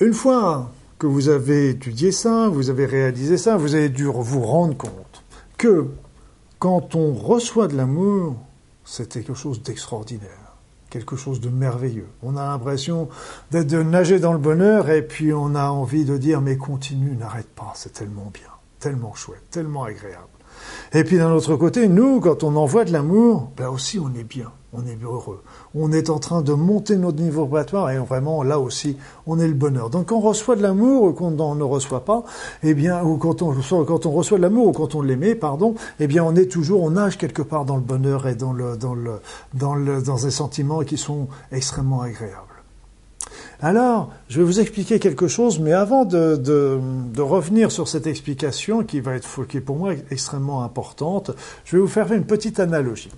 Une fois que vous avez étudié ça, vous avez réalisé ça, vous avez dû vous rendre compte que quand on reçoit de l'amour, c'est quelque chose d'extraordinaire, quelque chose de merveilleux. On a l'impression d'être de nager dans le bonheur et puis on a envie de dire mais continue, n'arrête pas, c'est tellement bien, tellement chouette, tellement agréable. Et puis d'un autre côté, nous, quand on envoie de l'amour, ben aussi on est bien, on est heureux. On est en train de monter notre niveau vibratoire et vraiment là aussi, on est le bonheur. Donc quand on reçoit de l'amour ou quand on ne reçoit pas, eh bien, ou quand on, quand on reçoit de l'amour ou quand on l'aimait, pardon, eh bien on est toujours, on nage quelque part dans le bonheur et dans le, dans le, dans le, dans des sentiments qui sont extrêmement agréables. Alors, je vais vous expliquer quelque chose, mais avant de, de, revenir sur cette explication qui va être qui est pour moi extrêmement importante, je vais vous faire une petite analogie.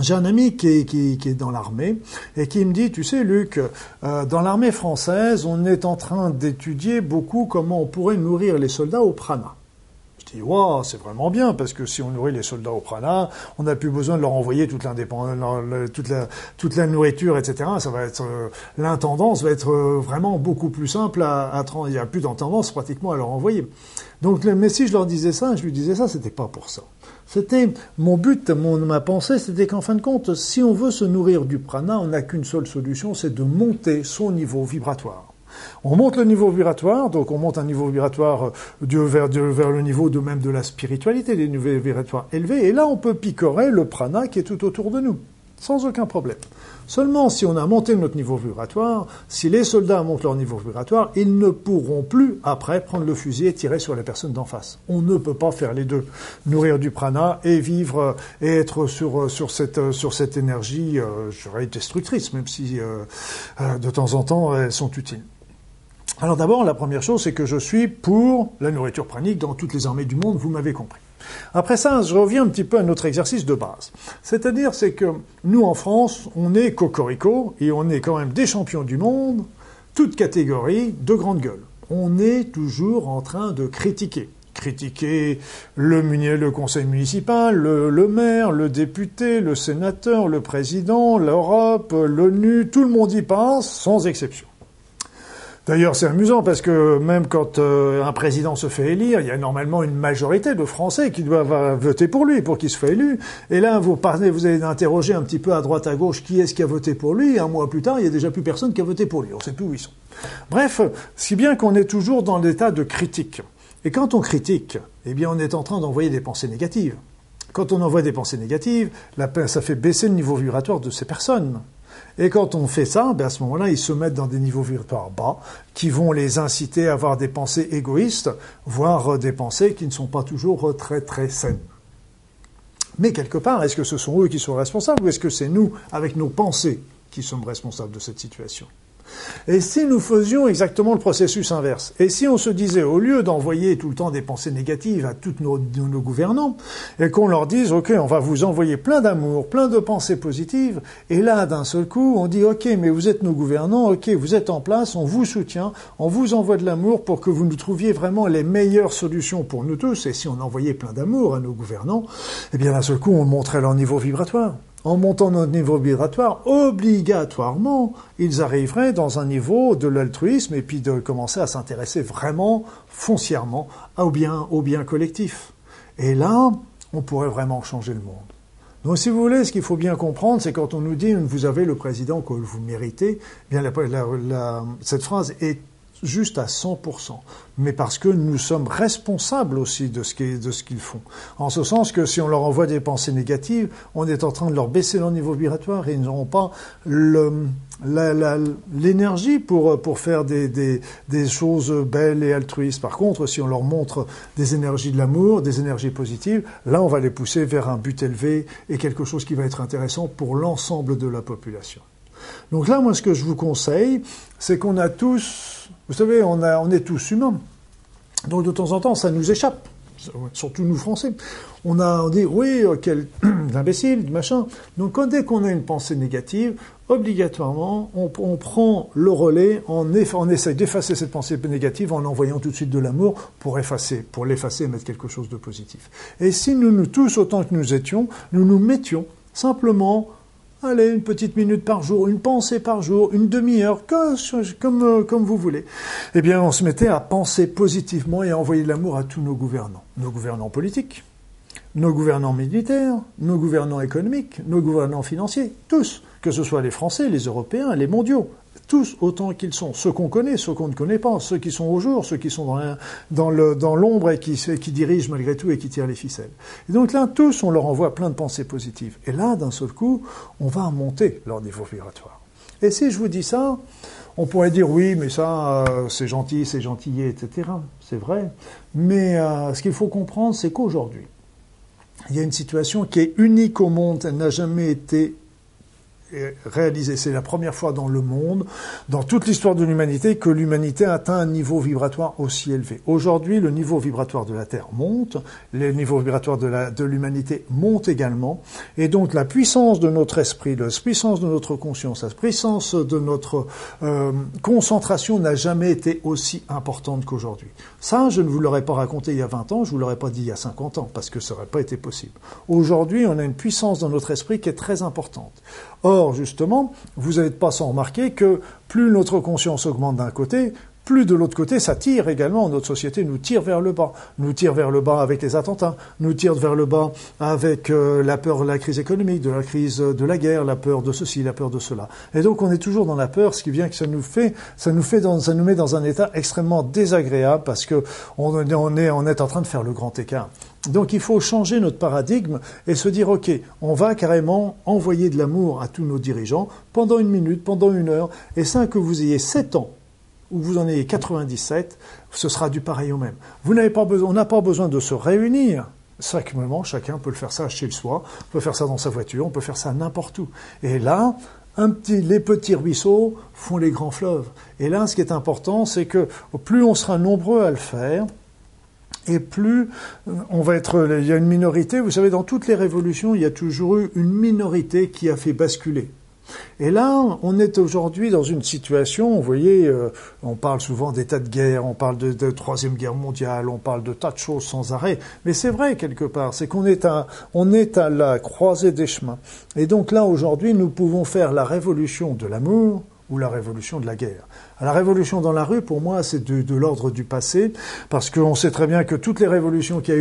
J'ai un ami qui est, qui, qui est dans l'armée et qui me dit, tu sais Luc, euh, dans l'armée française, on est en train d'étudier beaucoup comment on pourrait nourrir les soldats au prana. Je dis, wow, c'est vraiment bien, parce que si on nourrit les soldats au prana, on n'a plus besoin de leur envoyer toute, toute, la, toute la nourriture, etc. Ça va être, euh, l'intendance va être euh, vraiment beaucoup plus simple à, à il n'y a plus d'intendance pratiquement à leur envoyer. Donc, mais si je leur disais ça, je lui disais ça, c'était pas pour ça. C'était mon but, mon, ma pensée, c'était qu'en fin de compte, si on veut se nourrir du prana, on n'a qu'une seule solution, c'est de monter son niveau vibratoire. On monte le niveau vibratoire, donc on monte un niveau vibratoire euh, vers, vers le niveau de même de la spiritualité, des niveaux vibratoires élevés, et là on peut picorer le prana qui est tout autour de nous, sans aucun problème. Seulement si on a monté notre niveau vibratoire, si les soldats montent leur niveau vibratoire, ils ne pourront plus après prendre le fusil et tirer sur les personnes d'en face. On ne peut pas faire les deux. Nourrir du prana et vivre euh, et être sur, euh, sur, cette, sur cette énergie, je dirais, destructrice, même si de temps en temps elles sont utiles. Alors d'abord, la première chose, c'est que je suis pour la nourriture pranique dans toutes les armées du monde, vous m'avez compris. Après ça, je reviens un petit peu à notre exercice de base. C'est-à-dire, c'est que nous, en France, on est cocorico et on est quand même des champions du monde, toutes catégories de grande gueule. On est toujours en train de critiquer critiquer le, conseil municipal, le, le, maire, le député, le sénateur, le président, l'Europe, l'ONU, tout le monde y passe, sans exception. D'ailleurs, c'est amusant parce que même quand euh, un président se fait élire, il y a normalement une majorité de Français qui doivent voter pour lui pour qu'il se fasse élu. Et là, vous parlez, vous allez interroger un petit peu à droite à gauche qui est-ce qui a voté pour lui? un mois plus tard, il y a déjà plus personne qui a voté pour lui. On ne sait plus où ils sont. Bref, si bien qu'on est toujours dans l'état de critique. Et quand on critique, eh bien, on est en train d'envoyer des pensées négatives. Quand on envoie des pensées négatives, ça fait baisser le niveau vibratoire de ces personnes. Et quand on fait ça, ben à ce moment-là, ils se mettent dans des niveaux vibratoires bas qui vont les inciter à avoir des pensées égoïstes, voire des pensées qui ne sont pas toujours très très saines. Mais quelque part, est-ce que ce sont eux qui sont responsables ou est-ce que c'est nous, avec nos pensées, qui sommes responsables de cette situation? Et si nous faisions exactement le processus inverse? Et si on se disait, au lieu d'envoyer tout le temps des pensées négatives à tous nos, gouvernants, et qu'on leur dise, OK, on va vous envoyer plein d'amour, plein de pensées positives, et là, d'un seul coup, on dit, OK, mais vous êtes nos gouvernants, OK, vous êtes en place, on vous soutient, on vous envoie de l'amour pour que vous nous trouviez vraiment les meilleures solutions pour nous tous, et si on envoyait plein d'amour à nos gouvernants, eh bien, d'un seul coup, on montrait leur niveau vibratoire en montant notre niveau vibratoire, obligatoirement, ils arriveraient dans un niveau de l'altruisme et puis de commencer à s'intéresser vraiment foncièrement au bien, au bien collectif. Et là, on pourrait vraiment changer le monde. Donc, si vous voulez, ce qu'il faut bien comprendre, c'est quand on nous dit vous avez le président que vous méritez, bien cette phrase est juste à 100%, mais parce que nous sommes responsables aussi de ce qu'ils font. En ce sens que si on leur envoie des pensées négatives, on est en train de leur baisser leur niveau vibratoire et ils n'auront pas l'énergie pour, pour faire des, des, des, choses belles et altruistes. Par contre, si on leur montre des énergies de l'amour, des énergies positives, là, on va les pousser vers un but élevé et quelque chose qui va être intéressant pour l'ensemble de la population. Donc là, moi, ce que je vous conseille, c'est qu'on a tous, vous savez, on, a, on est tous humains. Donc de temps en temps, ça nous échappe, surtout nous Français. On a on dit, oui, euh, quel imbécile, machin. Donc dès qu'on a une pensée négative, obligatoirement, on, prend le relais, on, on essaye d'effacer cette pensée négative en envoyant tout de suite de l'amour pour effacer, pour l'effacer et mettre quelque chose de positif. Et si nous, nous tous, autant que nous étions, nous nous mettions simplement Allez, une petite minute par jour, une pensée par jour, une demi-heure, comme, euh, comme vous voulez. Eh bien, on se mettait à penser positivement et à envoyer de l'amour à tous nos gouvernants. Nos gouvernants politiques, nos gouvernants militaires, nos gouvernants économiques, nos gouvernants financiers, tous, que ce soit les Français, les Européens, les mondiaux, tous autant qu'ils sont, ceux qu'on connaît, ceux qu'on ne connaît pas, ceux qui sont au jour, ceux qui sont dans, l'ombre et qui, dirigent malgré tout et qui tirent les ficelles. Et donc là, tous, on leur envoie plein de pensées positives. Et là, d'un seul coup, on va monter leur niveau vibratoire. Et si je vous dis ça, on pourrait dire oui, mais ça, euh, c'est gentil, c'est gentillé, etc. C'est vrai. Mais euh, ce qu'il faut comprendre, c'est qu'aujourd'hui, il y a une situation qui est unique au monde, elle n'a jamais été réalisé. C'est la première fois dans le monde, dans toute l'histoire de l'humanité, que l'humanité atteint un niveau vibratoire aussi élevé. Aujourd'hui, le niveau vibratoire de la Terre monte, le niveau vibratoire de l'humanité monte également, et donc la puissance de notre esprit, la puissance de notre conscience, la puissance de notre euh, concentration n'a jamais été aussi importante qu'aujourd'hui. Ça, je ne vous l'aurais pas raconté il y a 20 ans, je vous l'aurais pas dit il y a 50 ans, parce que ça n'aurait pas été possible. Aujourd'hui, on a une puissance dans notre esprit qui est très importante. Or, justement, vous n'allez pas sans remarquer que plus notre conscience augmente d'un côté, plus de l'autre côté, ça tire également. Notre société nous tire vers le bas. Nous tire vers le bas avec les attentats, nous tire vers le bas avec euh, la peur de la crise économique, de la crise de la guerre, la peur de ceci, la peur de cela. Et donc on est toujours dans la peur, ce qui vient que ça nous fait, ça nous fait dans, ça nous met dans un état extrêmement désagréable parce que on est, on est, en train de faire le grand écart. Donc il faut changer notre paradigme et se dire, OK, on va carrément envoyer de l'amour à tous nos dirigeants pendant une minute, pendant une heure, et ça, que vous ayez 7 ans ou vous en ayez 97, ce sera du pareil au même. Vous on n'a pas besoin de se réunir. Simplement, chacun peut le faire ça chez soi, on peut faire ça dans sa voiture, on peut faire ça n'importe où. Et là, les petits ruisseaux font les grands fleuves. Et là, ce qui est important, c'est que plus on sera nombreux à le faire, et plus on va être. Il y a une minorité, vous savez, dans toutes les révolutions, il y a toujours eu une minorité qui a fait basculer. Et là, on est aujourd'hui dans une situation, vous voyez, euh, on parle souvent d'état de guerre, on parle de, troisième guerre mondiale, on parle de tas de choses sans arrêt, mais c'est vrai quelque part, c'est qu'on est à, on est à la croisée des chemins. Et donc là, aujourd'hui, nous pouvons faire la révolution de l'amour ou la révolution de la guerre. La révolution dans la rue, pour moi, c'est de, l'ordre du passé, parce qu'on sait très bien que toutes les révolutions qui,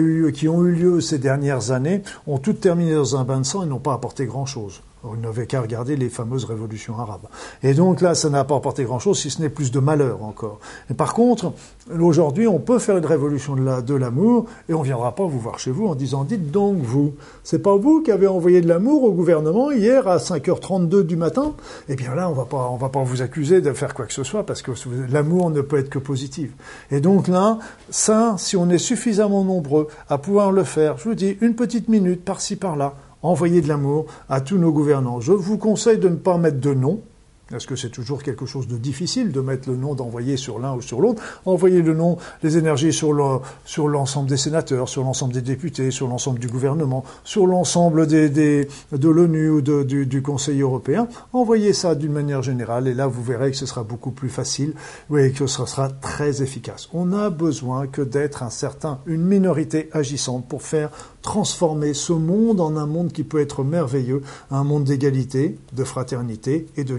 ont eu lieu ces dernières années ont toutes terminé dans un bain de sang et n'ont pas apporté grand-chose. On n'avait qu'à regarder les fameuses révolutions arabes. Et donc là, ça n'a pas apporté grand-chose, si ce n'est plus de malheur encore. Et par contre, aujourd'hui, on peut faire une révolution de l'amour, et on ne viendra pas vous voir chez vous en disant, dites donc vous, c'est pas vous qui avez envoyé de l'amour au gouvernement hier à 5h32 du matin? Eh bien là, on on va pas vous accuser de faire quoi que ce soit, parce que l'amour ne peut être que positif. Et donc là, ça, si on est suffisamment nombreux à pouvoir le faire, je vous dis, une petite minute par-ci par-là, envoyer de l'amour à tous nos gouvernants. Je vous conseille de ne pas mettre de nom, parce que c'est toujours quelque chose de difficile de mettre le nom d'envoyer sur l'un ou sur l'autre. Envoyer le nom, les énergies sur l'ensemble des sénateurs, sur l'ensemble des députés, sur l'ensemble du gouvernement, sur l'ensemble des, de l'ONU ou du, du, Conseil européen? Envoyez ça d'une manière générale et là vous verrez que ce sera beaucoup plus facile et que ce sera très efficace. On a besoin que d'être un certain, une minorité agissante pour faire transformer ce monde en un monde qui peut être merveilleux, un monde d'égalité, de fraternité et de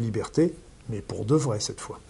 mais pour de vrai cette fois.